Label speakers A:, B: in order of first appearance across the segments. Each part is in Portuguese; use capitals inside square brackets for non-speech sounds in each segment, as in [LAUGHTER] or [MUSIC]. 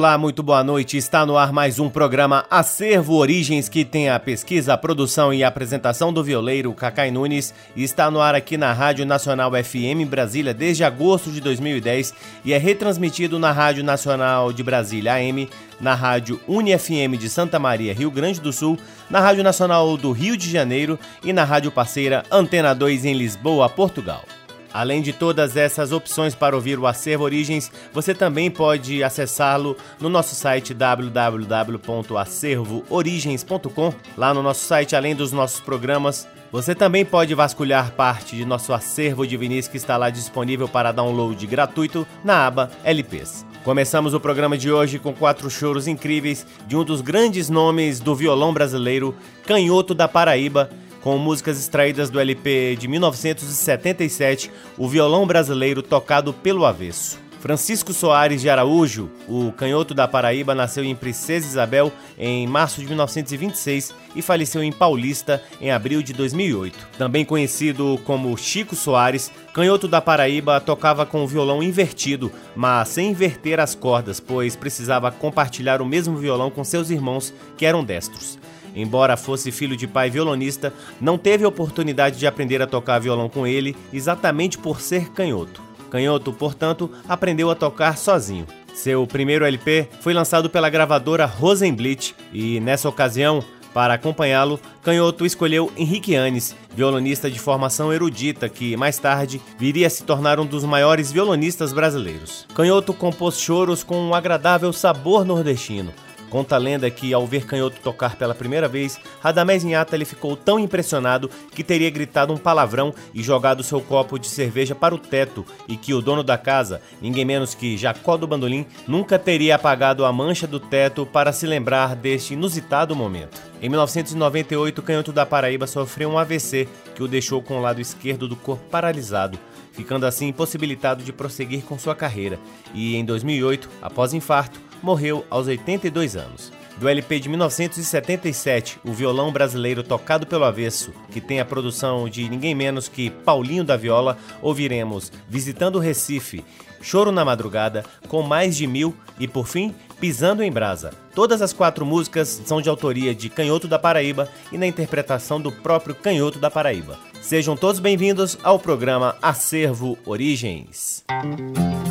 A: Olá, muito boa noite. Está no ar mais um programa Acervo Origens, que tem a pesquisa, a produção e a apresentação do violeiro Cacai Nunes. Está no ar aqui na Rádio Nacional FM Brasília desde agosto de 2010 e é retransmitido na Rádio Nacional de Brasília AM, na Rádio UniFM de Santa Maria, Rio Grande do Sul, na Rádio Nacional do Rio de Janeiro e na Rádio Parceira Antena 2 em Lisboa, Portugal. Além de todas essas opções para ouvir o Acervo Origens, você também pode acessá-lo no nosso site www.acervoorigens.com. Lá no nosso site, além dos nossos programas, você também pode vasculhar parte de nosso acervo de vinis que está lá disponível para download gratuito na aba LPs. Começamos o programa de hoje com quatro choros incríveis de um dos grandes nomes do violão brasileiro, Canhoto da Paraíba, com músicas extraídas do LP de 1977, O Violão Brasileiro Tocado pelo Avesso. Francisco Soares de Araújo, o canhoto da Paraíba, nasceu em Princesa Isabel em março de 1926 e faleceu em Paulista em abril de 2008. Também conhecido como Chico Soares, canhoto da Paraíba tocava com o violão invertido, mas sem inverter as cordas, pois precisava compartilhar o mesmo violão com seus irmãos que eram destros. Embora fosse filho de pai violonista, não teve oportunidade de aprender a tocar violão com ele, exatamente por ser canhoto. Canhoto, portanto, aprendeu a tocar sozinho. Seu primeiro LP foi lançado pela gravadora Rosenblit e, nessa ocasião, para acompanhá-lo, Canhoto escolheu Henrique Anes, violonista de formação erudita que, mais tarde, viria a se tornar um dos maiores violonistas brasileiros. Canhoto compôs choros com um agradável sabor nordestino, Conta a lenda que, ao ver Canhoto tocar pela primeira vez, Radamés Inhata ele ficou tão impressionado que teria gritado um palavrão e jogado seu copo de cerveja para o teto e que o dono da casa, ninguém menos que Jacó do Bandolim, nunca teria apagado a mancha do teto para se lembrar deste inusitado momento. Em 1998, Canhoto da Paraíba sofreu um AVC que o deixou com o lado esquerdo do corpo paralisado ficando assim impossibilitado de prosseguir com sua carreira, e em 2008, após infarto, morreu aos 82 anos. Do LP de 1977, o violão brasileiro tocado pelo avesso, que tem a produção de ninguém menos que Paulinho da Viola, ouviremos Visitando o Recife, Choro na Madrugada, com mais de mil e, por fim, Pisando em Brasa. Todas as quatro músicas são de autoria de Canhoto da Paraíba e na interpretação do próprio Canhoto da Paraíba. Sejam todos bem-vindos ao programa Acervo Origens. Thank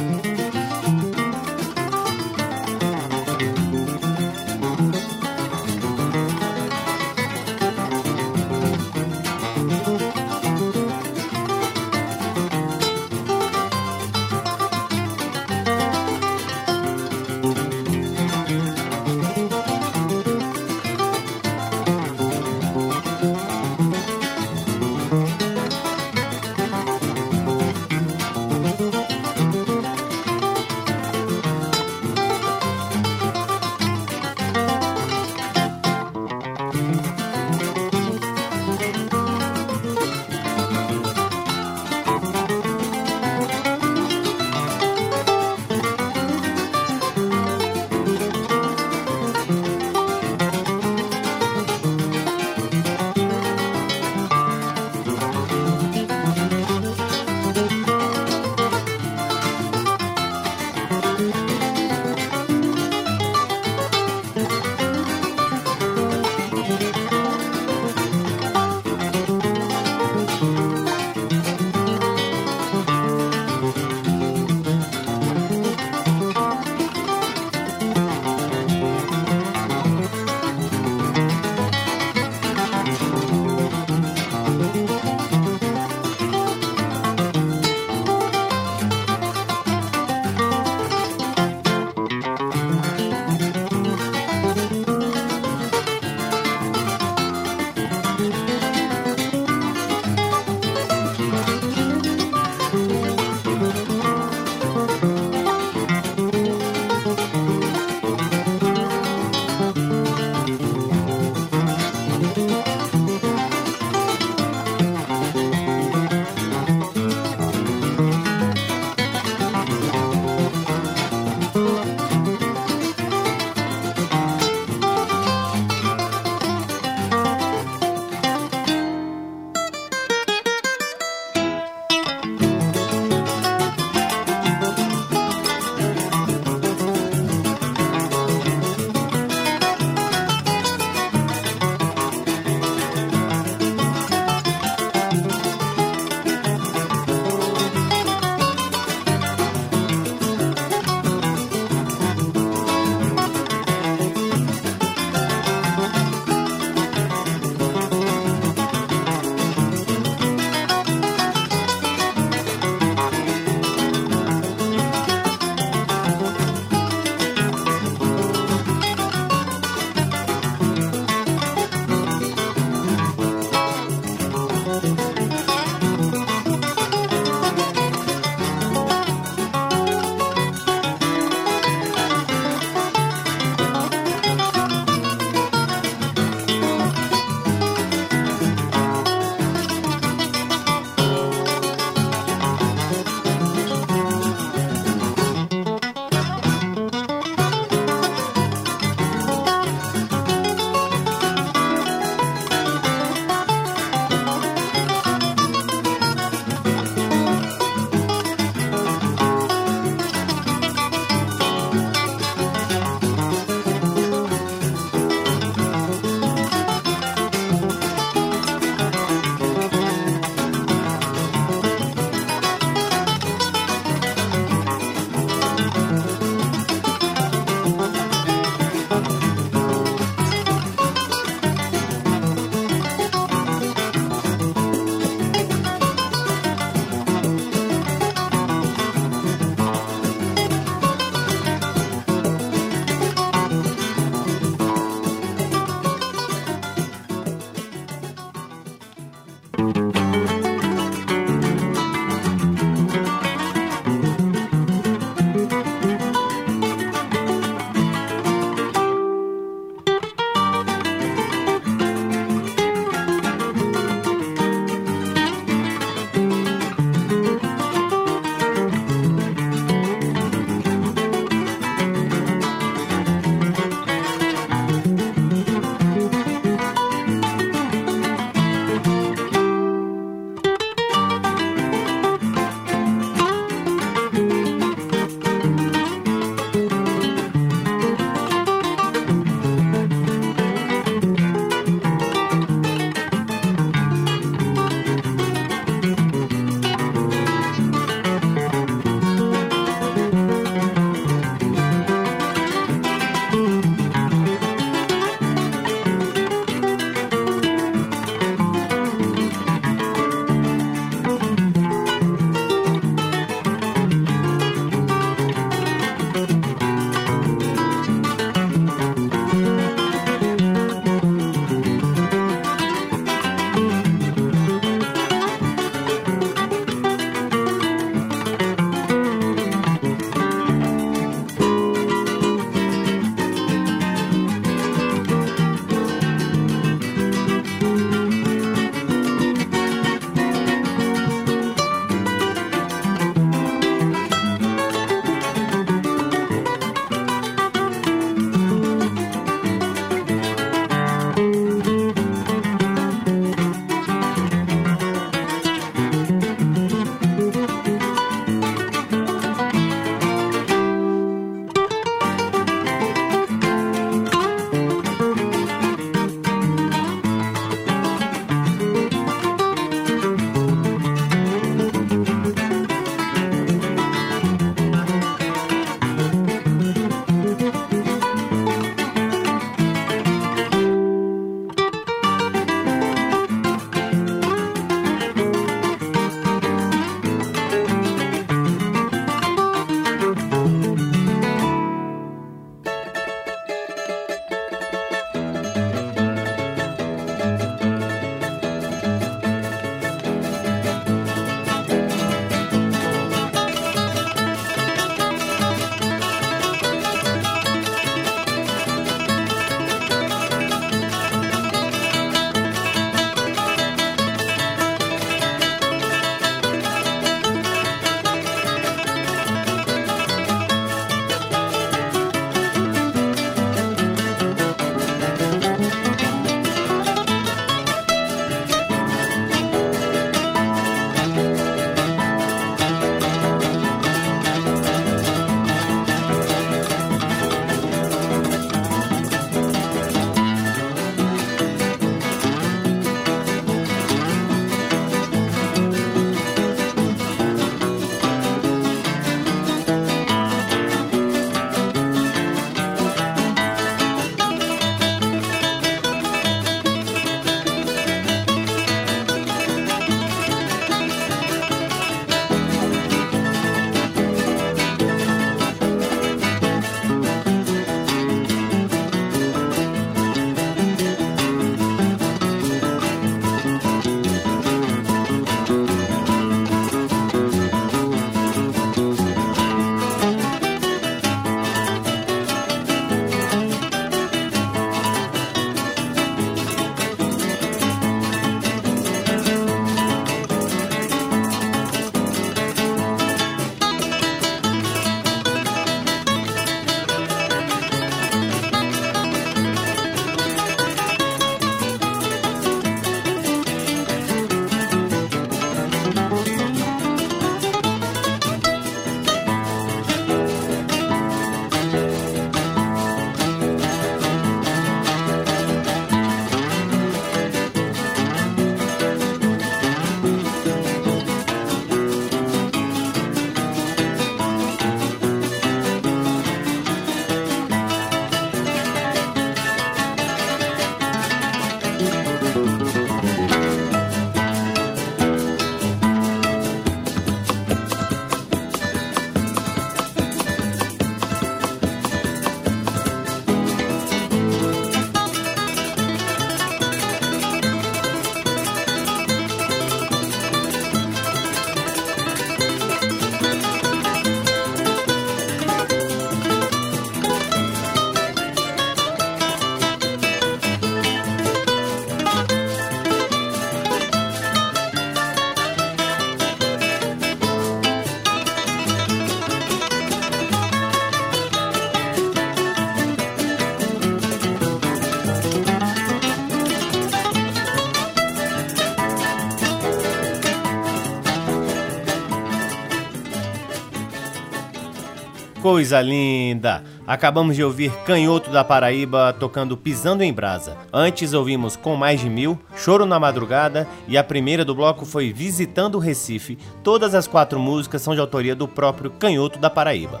A: coisa linda! Acabamos de ouvir Canhoto da Paraíba tocando Pisando em Brasa. Antes ouvimos Com Mais de Mil, Choro na Madrugada e a primeira do bloco foi Visitando o Recife. Todas as quatro músicas são de autoria do próprio Canhoto da Paraíba.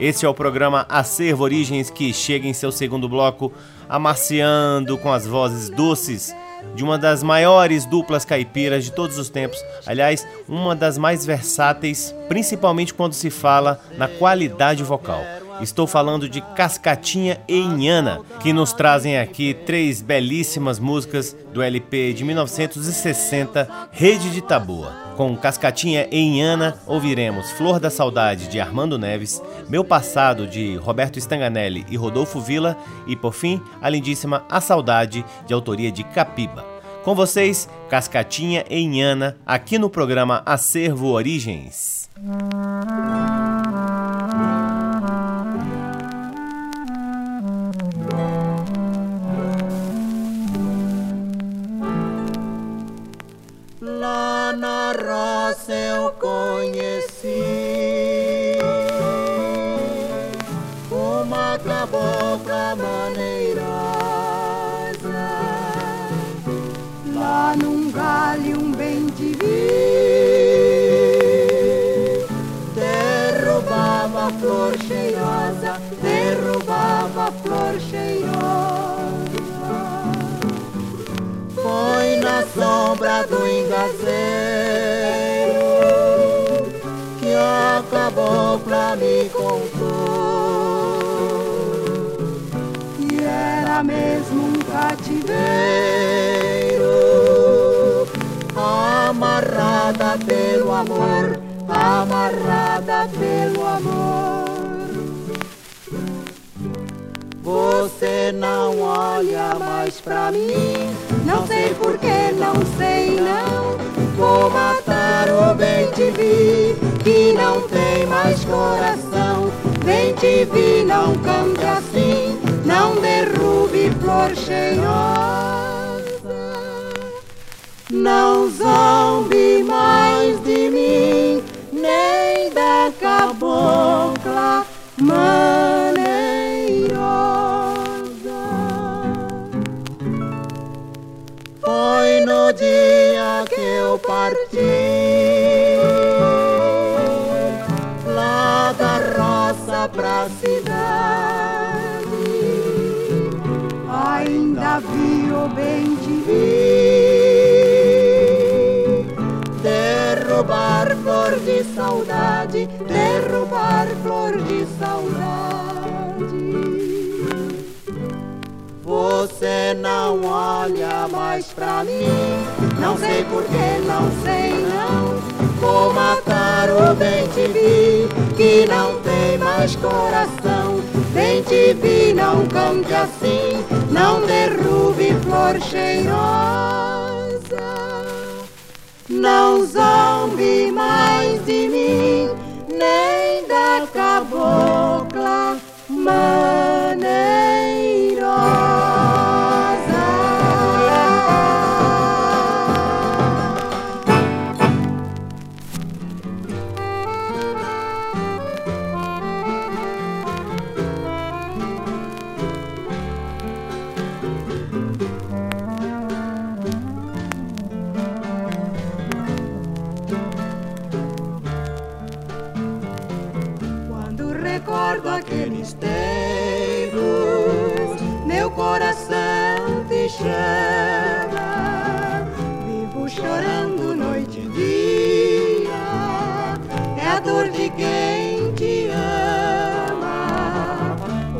A: Esse é o programa Acervo Origens que chega em seu segundo bloco amaciando com as vozes doces de uma das maiores duplas caipiras de todos os tempos. Aliás, uma das mais versáteis, principalmente quando se fala na qualidade vocal. Estou falando de Cascatinha e Inhana, que nos trazem aqui três belíssimas músicas do LP de 1960, Rede de Taboa. Com Cascatinha e Inhana, ouviremos Flor da Saudade de Armando Neves, Meu Passado de Roberto Stanganelli e Rodolfo Villa e, por fim, a lindíssima A Saudade de autoria de Capiba. Com vocês, Cascatinha e Inhana, aqui no programa Acervo Origens.
B: Eu conheci. Uma cabocla maneirosa lá num galho um bem vi derrubava flor cheirosa derrubava flor cheirosa. Foi na sombra do engazeiro a cabocla me contou que era mesmo um cativeiro amarrada pelo amor, amarrada pelo amor. Você não olha mais pra mim, não sei porquê, não sei não. Vou matar o bem te que não tem mais coração. Bem te vi, não cante assim, não derrube flor cheirosa. Não zombe mais de mim, nem da cabocla maneirosa. Foi no dia que eu parti cidade. Ainda vi o bem te vi derrubar flor de saudade, derrubar flor de saudade. Você não olha mais pra mim, não sei porquê, não sei não. Vou matar o bem te vi, que não tem mais coração. Bem te vi, não cante assim, não derrube flor cheirosa. Não zombe mais de mim, nem da cabocla maneirosa. Chorando noite e dia, é a dor de quem te ama,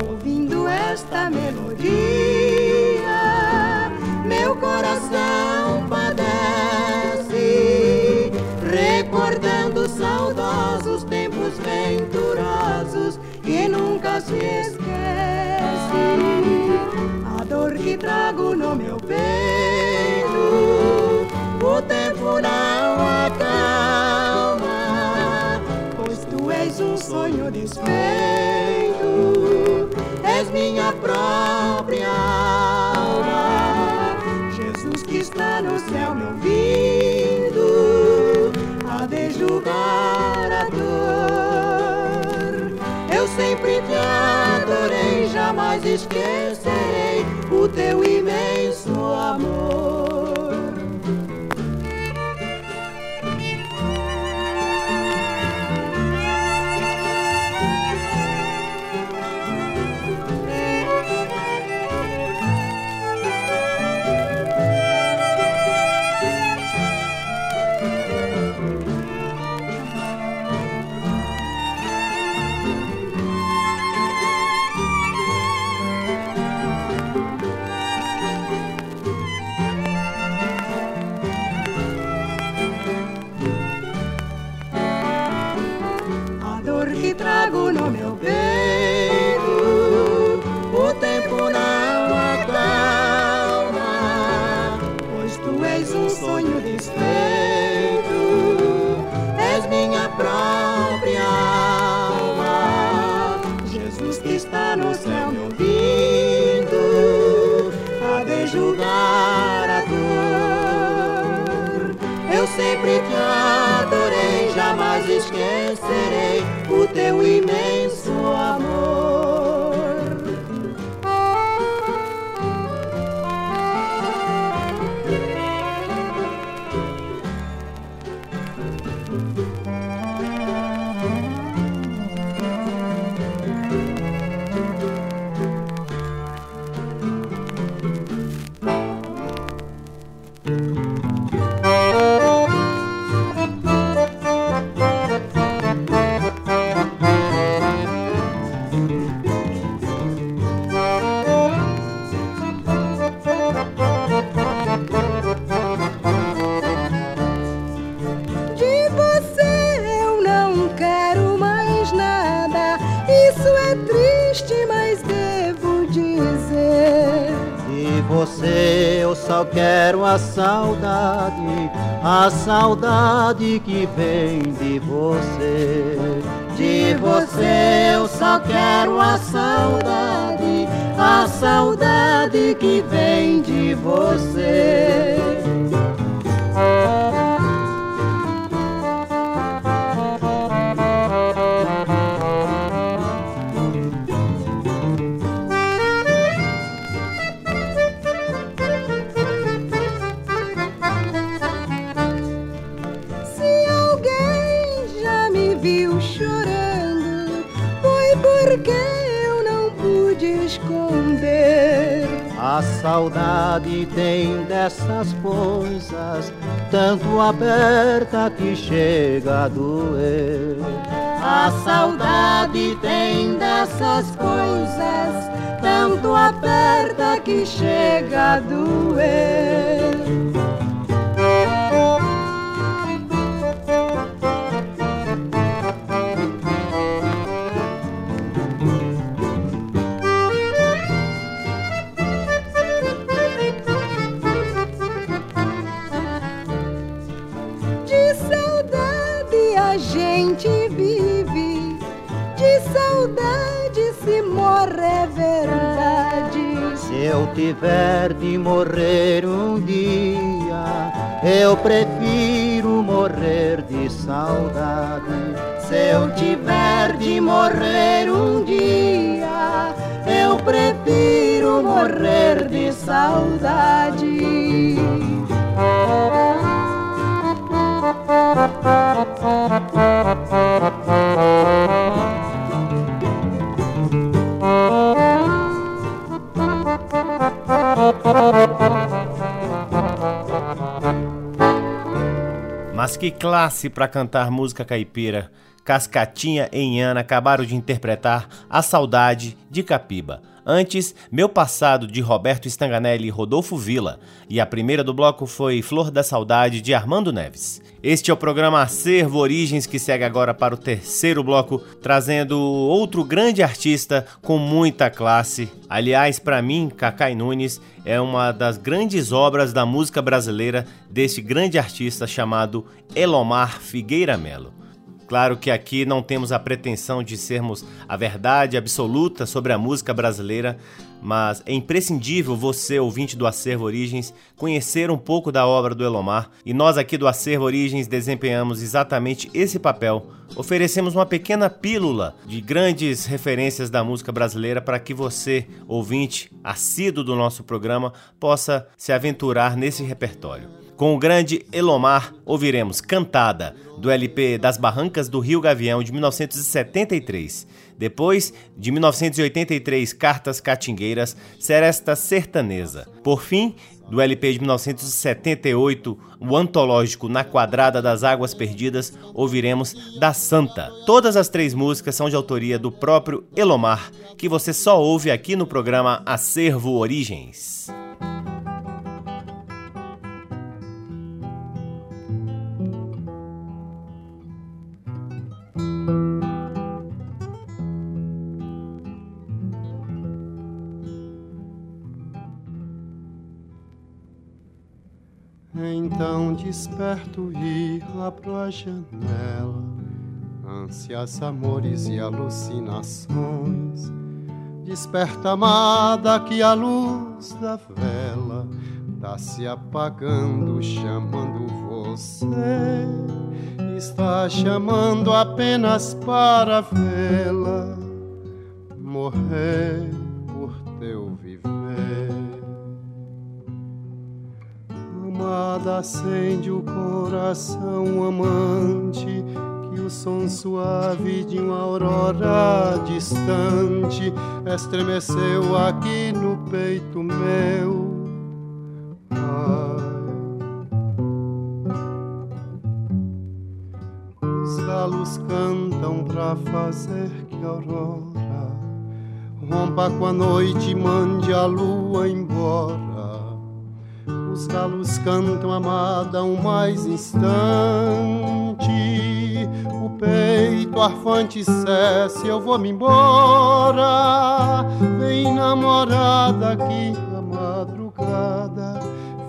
B: ouvindo esta melodia, meu coração padece, recordando saudosos tempos venturosos que nunca se esquece. A dor que trago no meu desfeito, és minha própria alma. Jesus que está no céu me ouvindo, a de julgar a dor sempre te adorei, jamais esquecerei o teu imenso amor.
C: Saudade, a saudade que vem de você.
B: De você eu só quero a saudade, a saudade que vem de você.
C: Saudade tem dessas coisas, tanto aberta que chega a doer.
B: A saudade tem dessas coisas, tanto aperta que chega a doer.
C: Tiver de morrer um dia, eu prefiro morrer de saudade.
B: Se eu tiver de morrer um dia, eu prefiro morrer de saudade. [LAUGHS]
A: Mas que classe para cantar música caipira! Cascatinha e Inhana acabaram de interpretar A Saudade de Capiba. Antes, Meu Passado de Roberto Stanganelli e Rodolfo Villa. E a primeira do bloco foi Flor da Saudade de Armando Neves. Este é o programa Acervo Origens que segue agora para o terceiro bloco, trazendo outro grande artista com muita classe. Aliás, para mim, Cacai Nunes é uma das grandes obras da música brasileira deste grande artista chamado Elomar Figueira Melo. Claro que aqui não temos a pretensão de sermos a verdade absoluta sobre a música brasileira, mas é imprescindível você, ouvinte do Acervo Origens, conhecer um pouco da obra do Elomar, e nós aqui do Acervo Origens desempenhamos exatamente esse papel. Oferecemos uma pequena pílula de grandes referências da música brasileira para que você, ouvinte assíduo do nosso programa, possa se aventurar nesse repertório. Com o grande Elomar, ouviremos Cantada, do LP Das Barrancas do Rio Gavião, de 1973. Depois, de 1983, Cartas Catingueiras, Seresta Sertaneza. Por fim, do LP de 1978, o antológico Na Quadrada das Águas Perdidas, ouviremos Da Santa. Todas as três músicas são de autoria do próprio Elomar, que você só ouve aqui no programa Acervo Origens.
D: Desperto e abro a janela, ânsias, amores e alucinações. Desperta amada que a luz da vela tá se apagando, chamando você. Está chamando apenas para vê-la morrer amada acende o coração amante que o som suave de uma aurora distante estremeceu aqui no peito meu. Ai. Os cantam pra fazer que a aurora rompa com a noite e mande a lua embora os galos cantam amada um mais instante. O peito arfante cesse, eu vou me embora. Vem namorada que a madrugada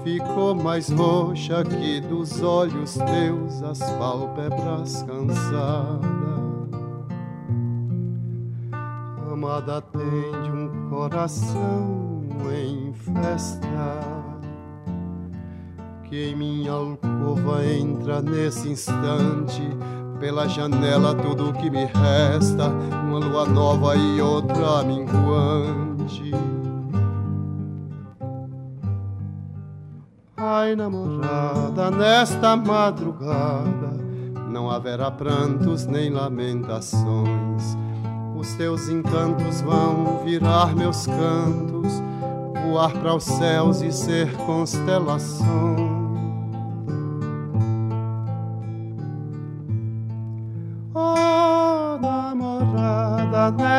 D: ficou mais roxa que dos olhos teus as pálpebras cansadas. Amada atende um coração em festa que em minha alcova entra nesse instante. Pela janela tudo que me resta, uma lua nova e outra minguante. Ai, namorada, nesta madrugada não haverá prantos nem lamentações. Os teus encantos vão virar meus cantos, voar para os céus e ser constelação.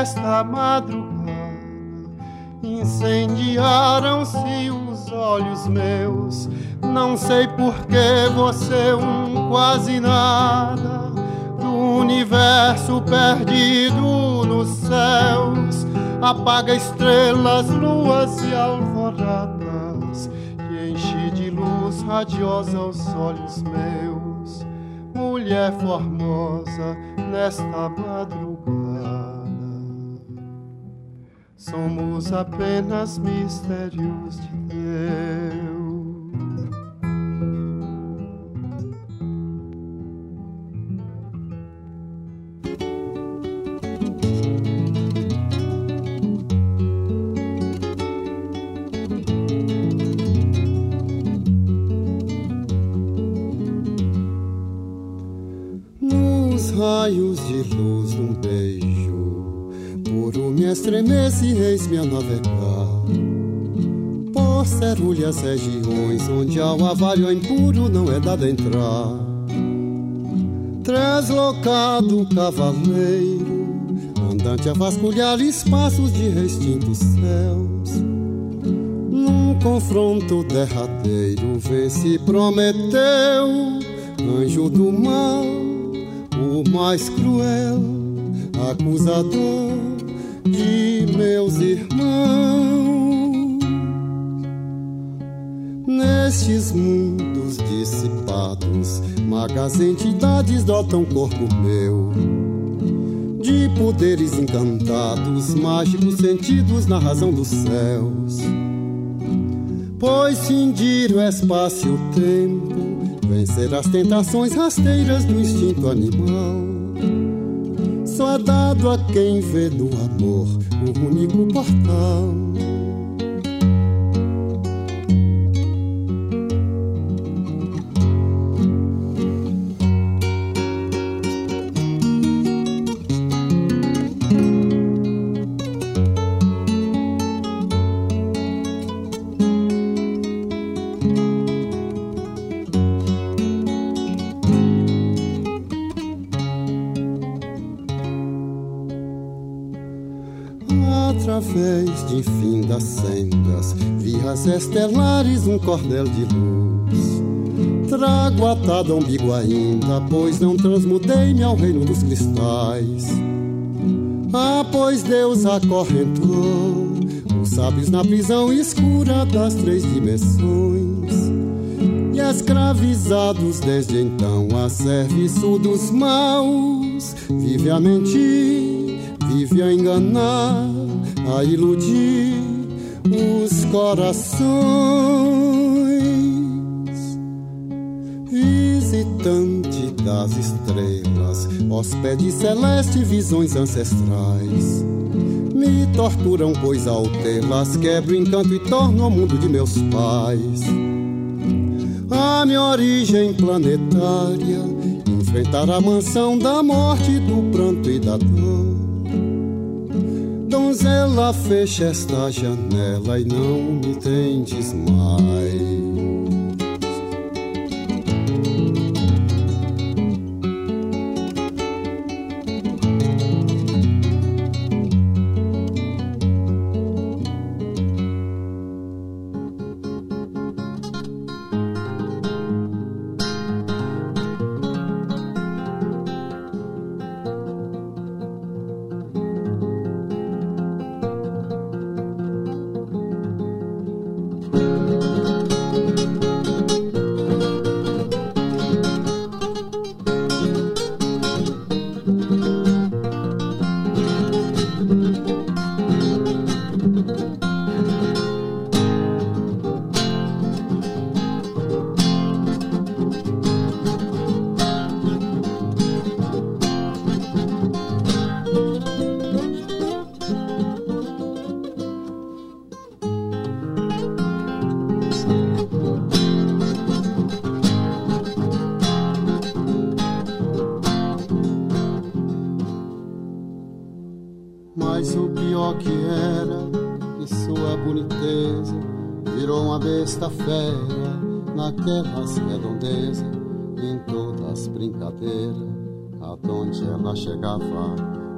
D: Nesta madrugada incendiaram-se os olhos meus. Não sei por que você um quase nada do universo perdido nos céus apaga estrelas, luas e alvoradas e enche de luz radiosa os olhos meus. Mulher formosa nesta madrugada somos apenas mistérios de Deus. Nos raios de luz um beijo Puro me estremece eis-me a navegar Por cerulhas regiões onde ao avalho impuro não é dado entrar. Translocado cavaleiro Andante a vasculhar espaços de extintos céus. Num confronto derradeiro vence Prometeu Anjo do mal, o mais cruel acusador de meus irmãos. nestes mundos dissipados, magas entidades dotam corpo meu de poderes encantados, mágicos sentidos na razão dos céus. Pois cindir o espaço e o tempo, vencer as tentações rasteiras do instinto animal. Só dado a quem vê no amor o único portal estelares um cordel de luz. Trago atado ao umbigo ainda, pois não transmudei-me ao reino dos cristais. Ah, pois Deus acorrentou os sábios na prisão escura das três dimensões. E escravizados desde então a serviço dos maus, vive a mentir, vive a enganar, a iludir os corações. Visitante das estrelas, hóspede celeste, visões ancestrais. Me torturam, pois ao quebro encanto e torno o mundo de meus pais. A minha origem planetária, enfrentar a mansão da morte, do pranto e da dor donzela, fecha esta janela e não me tendes mais.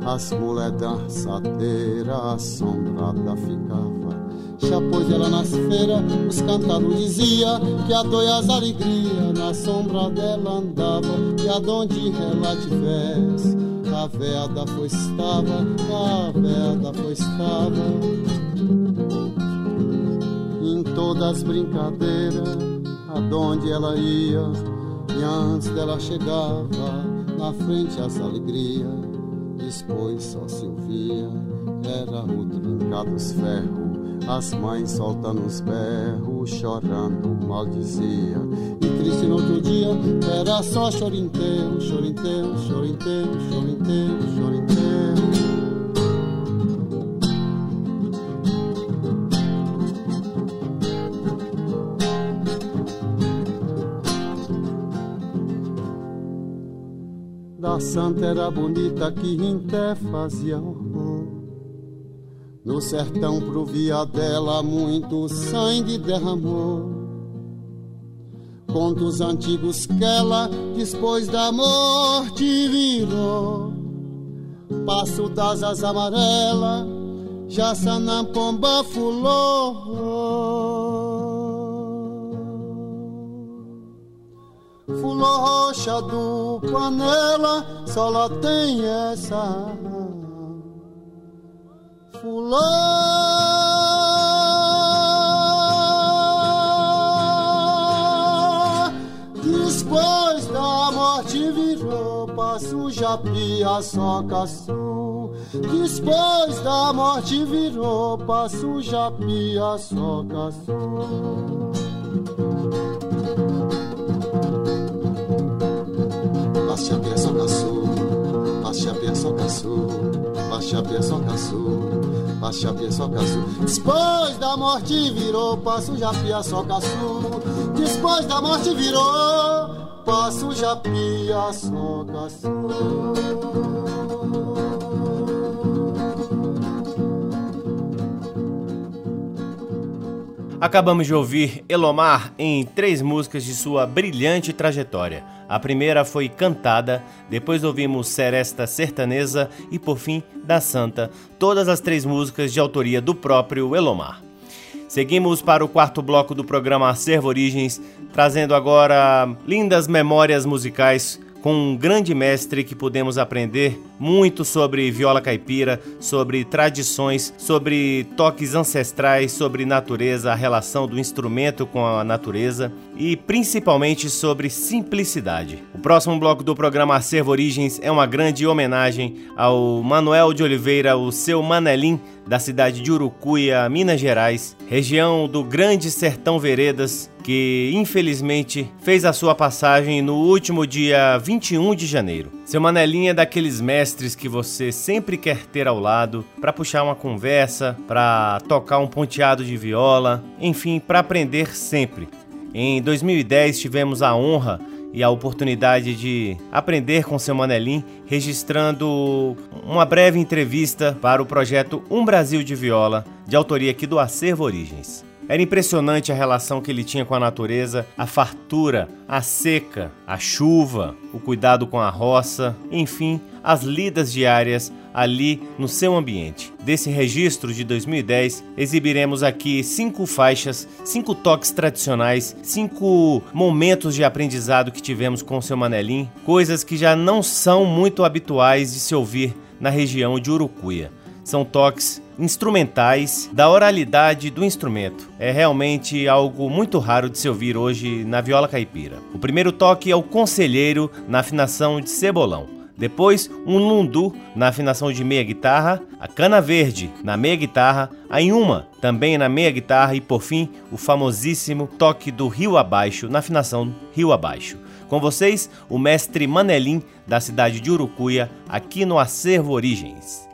D: As mulheres dançadeiras assombrada ficava. Já pois ela nas feiras, os cantados dizia Que a dor e as alegrias na sombra dela andava E aonde ela tivesse a veada foi estava, a veada foi estava. Em todas as brincadeiras, aonde ela ia E antes dela chegava, na frente as alegrias depois só se ouvia era o trincar dos ferros, as mães soltando os berros, chorando maldizia. E triste no outro dia era só chorinteiro, chorinteiro, chorinteiro, chorinteiro, chorinteiro. A santa era bonita que até fazia horror. No sertão provia dela muito sangue derramou. Contos antigos que ela, depois da morte, virou. Passo das asas amarelas, já pomba fulou. Fulô roxa do Panela, só lá tem essa. Fulô. Depois da morte virou passo japi a socaçu. Depois da morte virou passo japi a socaçu. Baixa a só caçu, baixa a só caçu, baixa a só caçu, baixa a só caçu. Depois da morte virou passo Japia, só caçu. Depois da morte virou passo Japia, só caçu.
A: Acabamos de ouvir Elomar em três músicas de sua brilhante trajetória. A primeira foi Cantada, depois ouvimos Seresta Sertaneza e, por fim, Da Santa, todas as três músicas de autoria do próprio Elomar. Seguimos para o quarto bloco do programa Acervo Origens, trazendo agora lindas memórias musicais com um grande mestre que pudemos aprender muito sobre viola caipira, sobre tradições, sobre toques ancestrais, sobre natureza, a relação do instrumento com a natureza e principalmente sobre simplicidade. O próximo bloco do programa Acervo Origens é uma grande homenagem ao Manuel de Oliveira, o seu Manelim, da cidade de Urucuia, Minas Gerais, região do Grande Sertão Veredas, que infelizmente fez a sua passagem no último dia 21 de janeiro. Seu Manelinho é daqueles mestres que você sempre quer ter ao lado para puxar uma conversa, para tocar um ponteado de viola, enfim, para aprender sempre. Em 2010 tivemos a honra e a oportunidade de aprender com seu Manelim, registrando uma breve entrevista para o projeto Um Brasil de Viola, de autoria aqui do Acervo Origens. Era impressionante a relação que ele tinha com a natureza, a fartura, a seca, a chuva, o cuidado com a roça, enfim, as lidas diárias ali no seu ambiente. Desse registro de 2010, exibiremos aqui cinco faixas, cinco toques tradicionais, cinco momentos de aprendizado que tivemos com o seu Manelim, coisas que já não são muito habituais de se ouvir na região de Urucuia. São toques instrumentais da oralidade do instrumento. É realmente algo muito raro de se ouvir hoje na viola caipira. O primeiro toque é o conselheiro na afinação de cebolão. Depois, um lundu na afinação de meia guitarra, a cana verde na meia guitarra, a inhuma também na meia guitarra e por fim, o famosíssimo toque do rio abaixo na afinação rio abaixo. Com vocês, o mestre Manelim da cidade de Urucuia, aqui no Acervo Origens.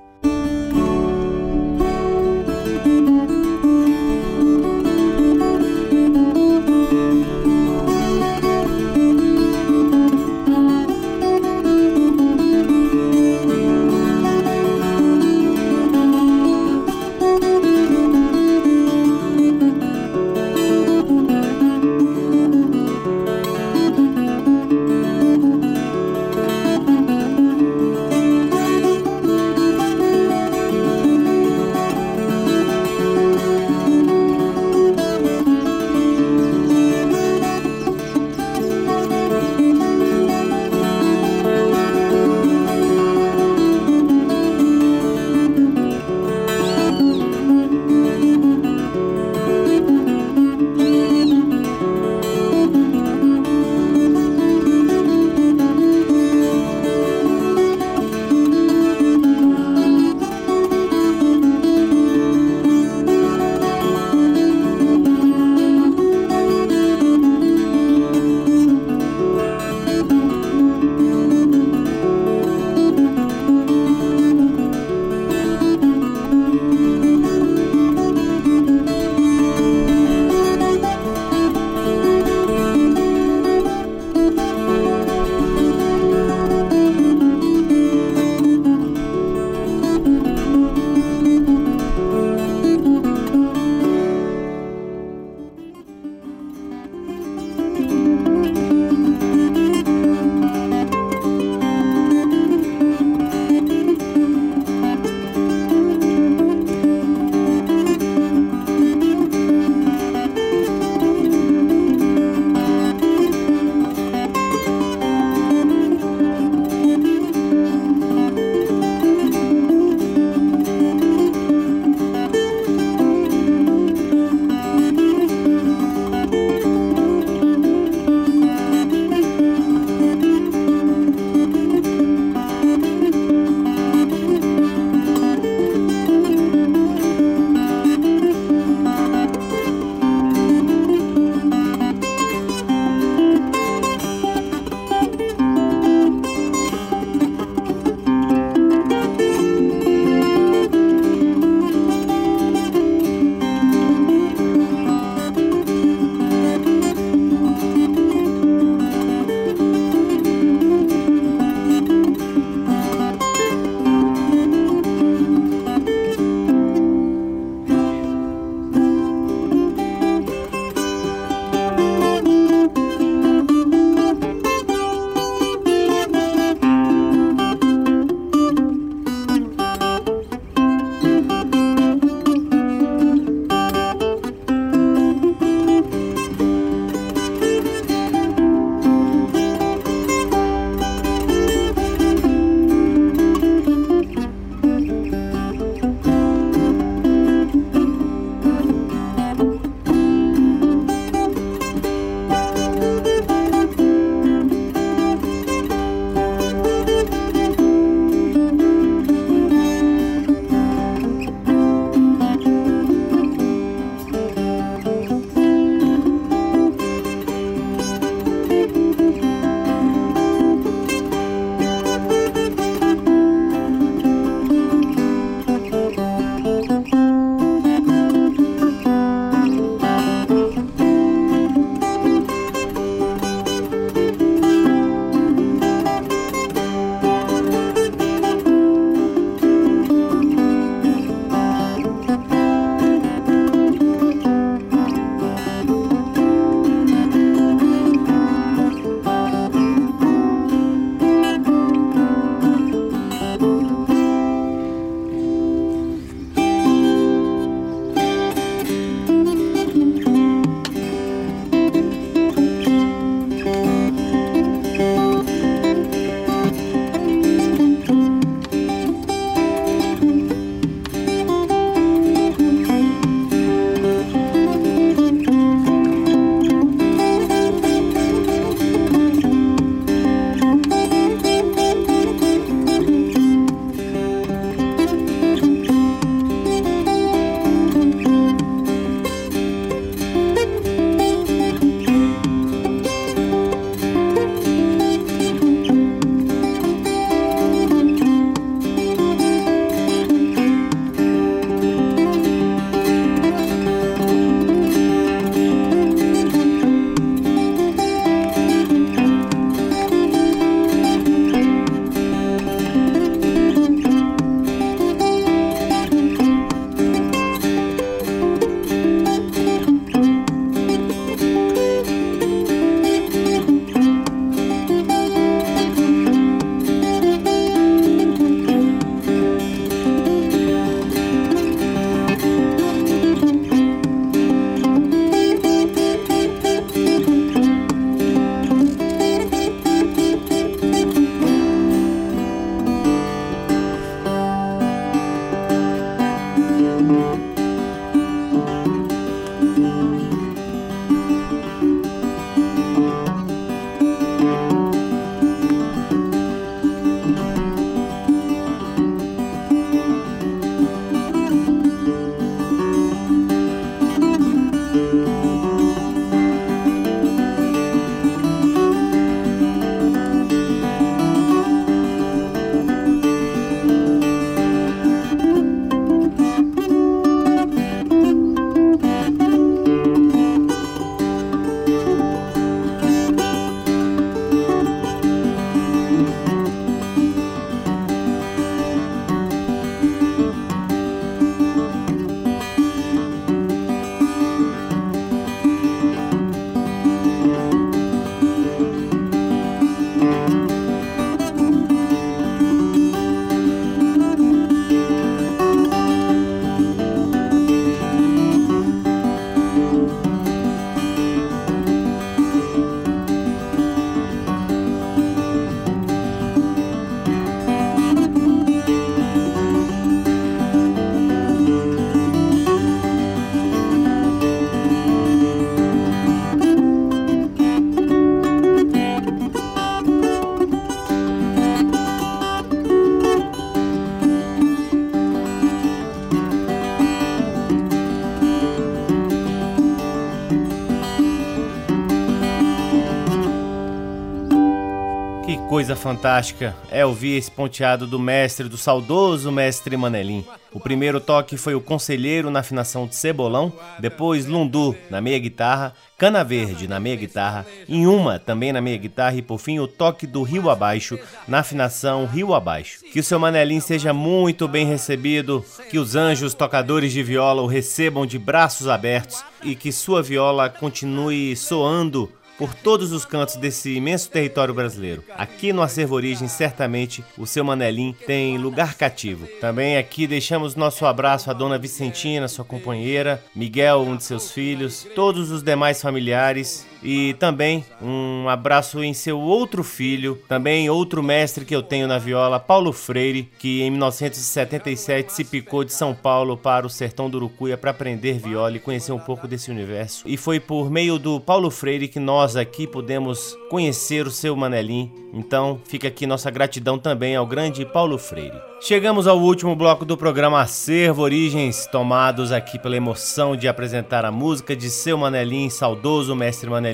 A: Fantástica é ouvir esse ponteado do mestre, do saudoso mestre Manelim. O primeiro toque foi o Conselheiro na afinação de Cebolão, depois Lundu na meia guitarra, Cana Verde na meia guitarra, Inhuma também na meia guitarra e por fim o toque do Rio Abaixo na afinação Rio Abaixo. Que o seu Manelim seja muito bem recebido, que os anjos tocadores de viola o recebam de braços abertos e que sua viola continue soando por todos os cantos desse imenso território brasileiro. Aqui no Acervo Origem, certamente, o seu Manelim tem lugar cativo. Também aqui deixamos nosso abraço à dona Vicentina, sua companheira, Miguel, um de seus filhos, todos os demais familiares e também um abraço em seu outro filho, também outro mestre que eu tenho na viola, Paulo Freire, que em 1977 se picou de São Paulo para o sertão do Urucuia para aprender viola e conhecer um pouco desse universo. E foi por meio do Paulo Freire que nós aqui pudemos conhecer o seu Manelim. Então fica aqui nossa gratidão também ao grande Paulo Freire. Chegamos ao último bloco do programa Acervo Origens, tomados aqui pela emoção de apresentar a música de seu Manelim, saudoso mestre Manelim,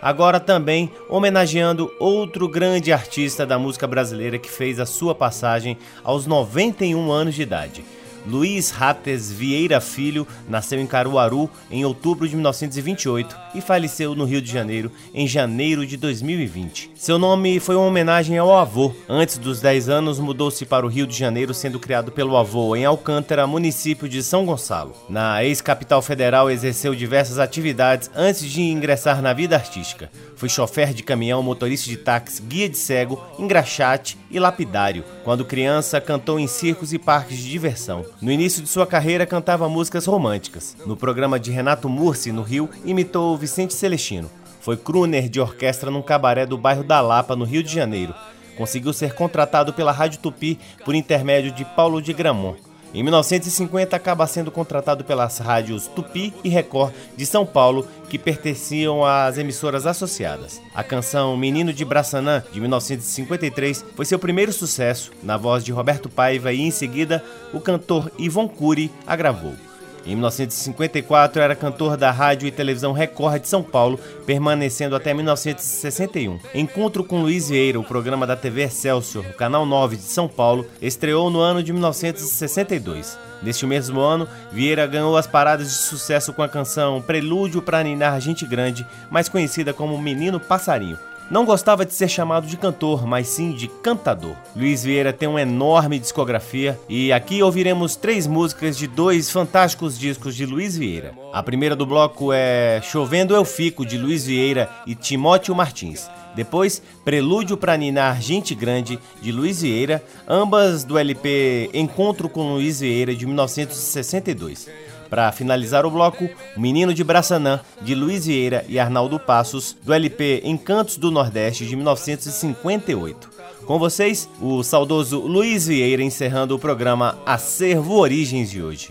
A: agora também homenageando outro grande artista da música brasileira que fez a sua passagem aos 91 anos de idade. Luiz Rates Vieira Filho nasceu em Caruaru em outubro de 1928 e faleceu no Rio de Janeiro em janeiro de 2020. Seu nome foi uma homenagem ao avô. Antes dos 10 anos, mudou-se para o Rio de Janeiro, sendo criado pelo avô em Alcântara, município de São Gonçalo. Na ex-capital federal, exerceu diversas atividades antes de ingressar na vida artística. Foi chofer de caminhão, motorista de táxi, guia de cego, engraxate e lapidário. Quando criança, cantou em circos e parques de diversão. No início de sua carreira, cantava músicas românticas. No programa de Renato Mursi, no Rio, imitou Vicente Celestino. Foi crooner de orquestra num cabaré do bairro da Lapa, no Rio de Janeiro. Conseguiu ser contratado pela Rádio Tupi por intermédio de Paulo de Gramont. Em 1950, acaba sendo contratado pelas rádios Tupi e Record de São Paulo, que pertenciam às emissoras associadas. A canção Menino de Braçanã, de 1953, foi seu primeiro sucesso, na voz de Roberto Paiva, e em seguida o cantor Ivon Cury a gravou. Em 1954 era cantor da rádio e televisão Record de São Paulo, permanecendo até 1961. Encontro com Luiz Vieira, o programa da TV Excelsior, canal 9 de São Paulo, estreou no ano de 1962. Neste mesmo ano, Vieira ganhou as paradas de sucesso com a canção Prelúdio para Ninar Gente Grande, mais conhecida como Menino Passarinho. Não gostava de ser chamado de cantor, mas sim de cantador. Luiz Vieira tem uma enorme discografia e aqui ouviremos três músicas de dois fantásticos discos de Luiz Vieira. A primeira do bloco é Chovendo Eu Fico, de Luiz Vieira e Timóteo Martins. Depois, Prelúdio para Ninar Gente Grande, de Luiz Vieira, ambas do LP Encontro com Luiz Vieira, de 1962. Para finalizar o bloco, O Menino de Braçanã, de Luiz Vieira e Arnaldo Passos, do LP Encantos do Nordeste, de 1958. Com vocês, o saudoso Luiz Vieira encerrando o programa Acervo Origens de hoje.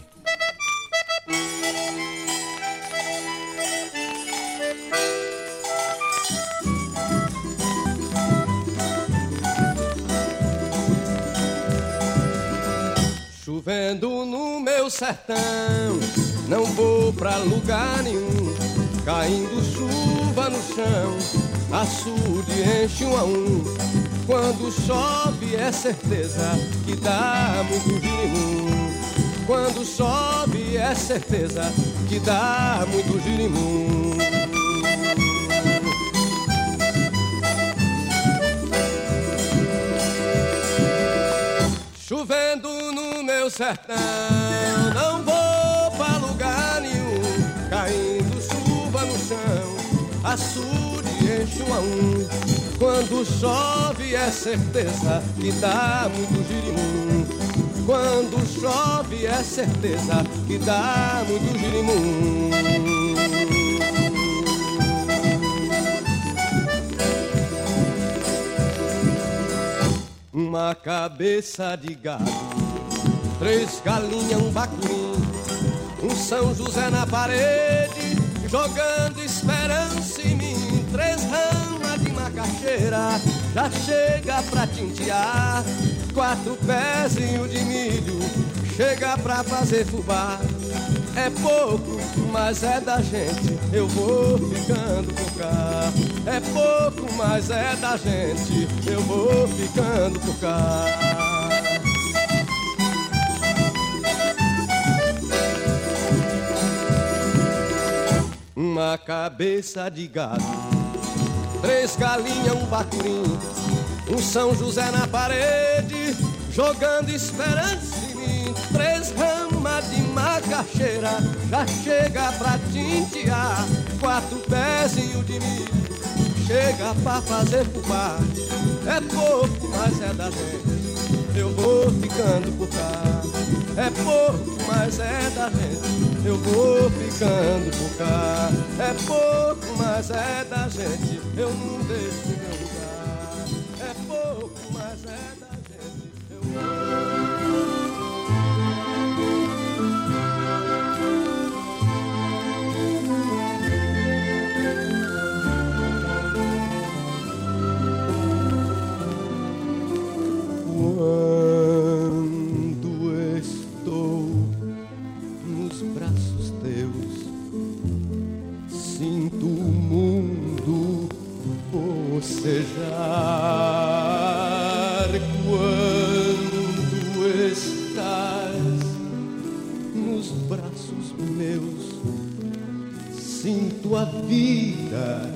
E: Meu sertão, não vou pra lugar nenhum. Caindo chuva no chão, açude enche um a um. Quando chove é certeza que dá muito girimum. Quando chove é certeza que dá muito girimum. Chovendo meu sertão, não vou pra lugar nenhum. Caindo chuva no chão, açude enche um a um. Quando chove é certeza que dá muito girimum. Quando chove é certeza que dá muito girimum. Uma cabeça de gado, três galinhas, um bacurim, um São José na parede, jogando esperança em mim, três ramas de macaxeira, já chega pra tintear, quatro pezinhos de milho, chega pra fazer fubá. É pouco, mas é da gente, eu vou ficando por cá. É pouco,
F: mas é da gente, eu vou ficando por cá. Uma cabeça de gado, três galinhas, um bacurim, um São José na parede, jogando esperança em mim. Três ramas de macaxeira, já chega pra tintear, quatro pezinhos de milho chega pra fazer fubá. É pouco, mas é da gente. Eu vou ficando por cá. É pouco, mas é da gente. Eu vou ficando por cá. É pouco, mas é da gente. Eu não deixo meu lugar. É pouco, mas é da gente. Eu vou. desejar quando estás nos braços meus.
E: Sinto a vida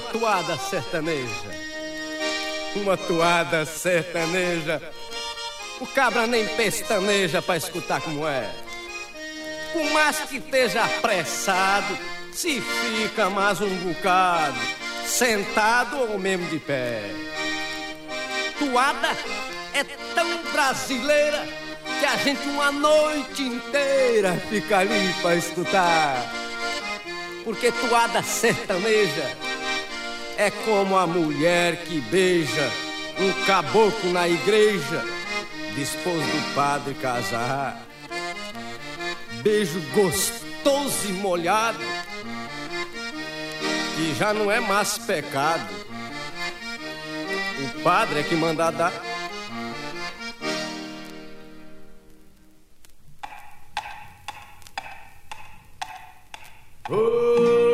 E: toada sertaneja. Uma toada sertaneja. O cabra nem pestaneja pra escutar como é. Por mais que esteja apressado, se fica mais um bocado, sentado ou mesmo de pé. Toada é tão brasileira que a gente uma noite inteira fica ali pra escutar. Porque toada sertaneja é como a mulher que beija um caboclo na igreja, depois do padre casar. Beijo gostoso e molhado, que já não é mais pecado. O padre é que manda dar. Oh!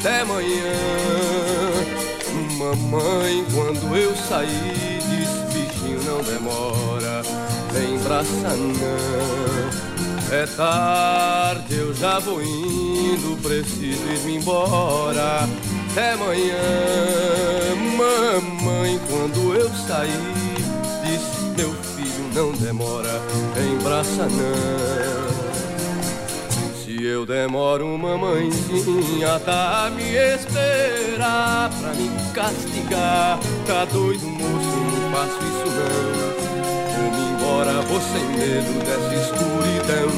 E: Até amanhã. Mamãe, quando eu saí, disse: bichinho, não demora. Vem braça não. É tarde, eu já vou indo, preciso ir embora. Até amanhã. Mamãe, quando eu saí, disse: meu filho, não demora. Vem braça não. Se eu demoro, mamãezinha tá a me esperar pra me castigar. Tá doido, moço, não faço isso não. Vou-me embora, vou sem medo dessa escuridão.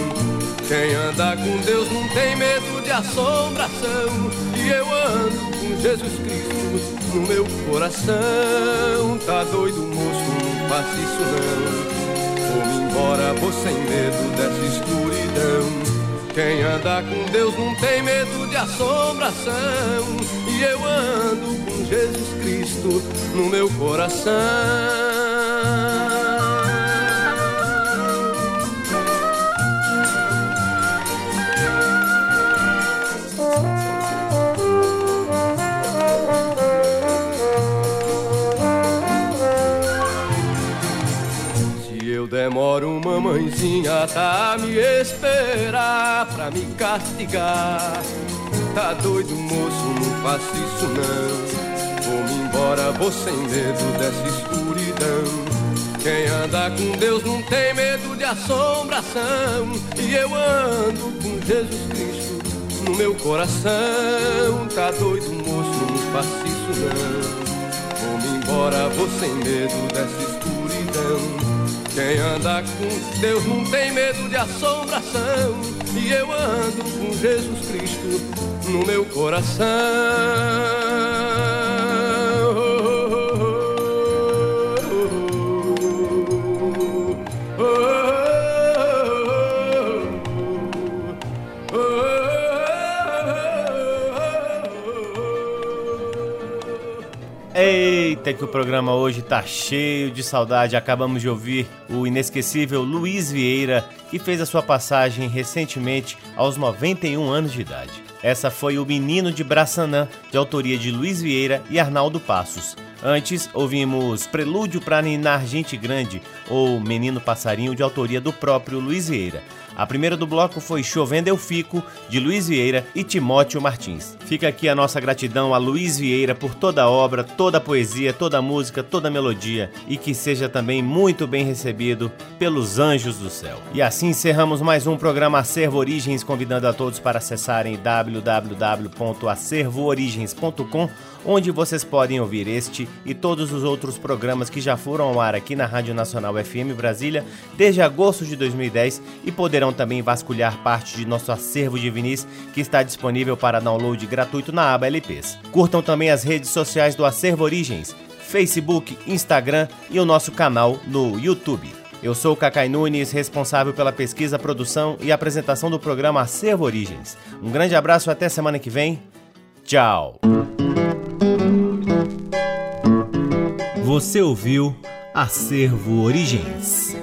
E: Quem anda com Deus não tem medo de assombração. E eu ando com Jesus Cristo no meu coração. Tá doido, moço, não faço isso não. Vou-me embora, vou sem medo dessa escuridão. Quem anda com Deus não tem medo de assombração. E eu ando com Jesus Cristo no meu coração. Mamãezinha tá a me esperar pra me castigar. Tá doido, moço, não faço isso não. Vou-me embora, vou sem medo dessa escuridão. Quem anda com Deus não tem medo de assombração. E eu ando com Jesus Cristo no meu coração. Tá doido, moço, não faço isso não. Vou-me embora, vou sem medo dessa escuridão. Quem anda com Deus não tem medo de assombração. E eu ando com Jesus Cristo no meu coração.
A: Eita, que o programa hoje tá cheio de saudade. Acabamos de ouvir o inesquecível Luiz Vieira, que fez a sua passagem recentemente aos 91 anos de idade. Essa foi O Menino de Braçanã, de autoria de Luiz Vieira e Arnaldo Passos. Antes, ouvimos Prelúdio para Ninar Gente Grande, ou Menino Passarinho, de autoria do próprio Luiz Vieira. A primeira do bloco foi Chovendo Eu Fico, de Luiz Vieira e Timóteo Martins. Fica aqui a nossa gratidão a Luiz Vieira por toda a obra, toda a poesia, toda a música, toda a melodia e que seja também muito bem recebido pelos anjos do céu. E assim encerramos mais um programa Acervo Origens, convidando a todos para acessarem www.acervoorigens.com onde vocês podem ouvir este e todos os outros programas que já foram ao ar aqui na Rádio Nacional FM Brasília desde agosto de 2010 e poderão também vasculhar parte de nosso acervo de vinis que está disponível para download gratuito na aba LPs. Curtam também as redes sociais do Acervo Origens, Facebook, Instagram e o nosso canal no YouTube. Eu sou Cacai Nunes, responsável pela pesquisa, produção e apresentação do programa Acervo Origens. Um grande abraço até semana que vem. Tchau! Você ouviu Acervo Origens.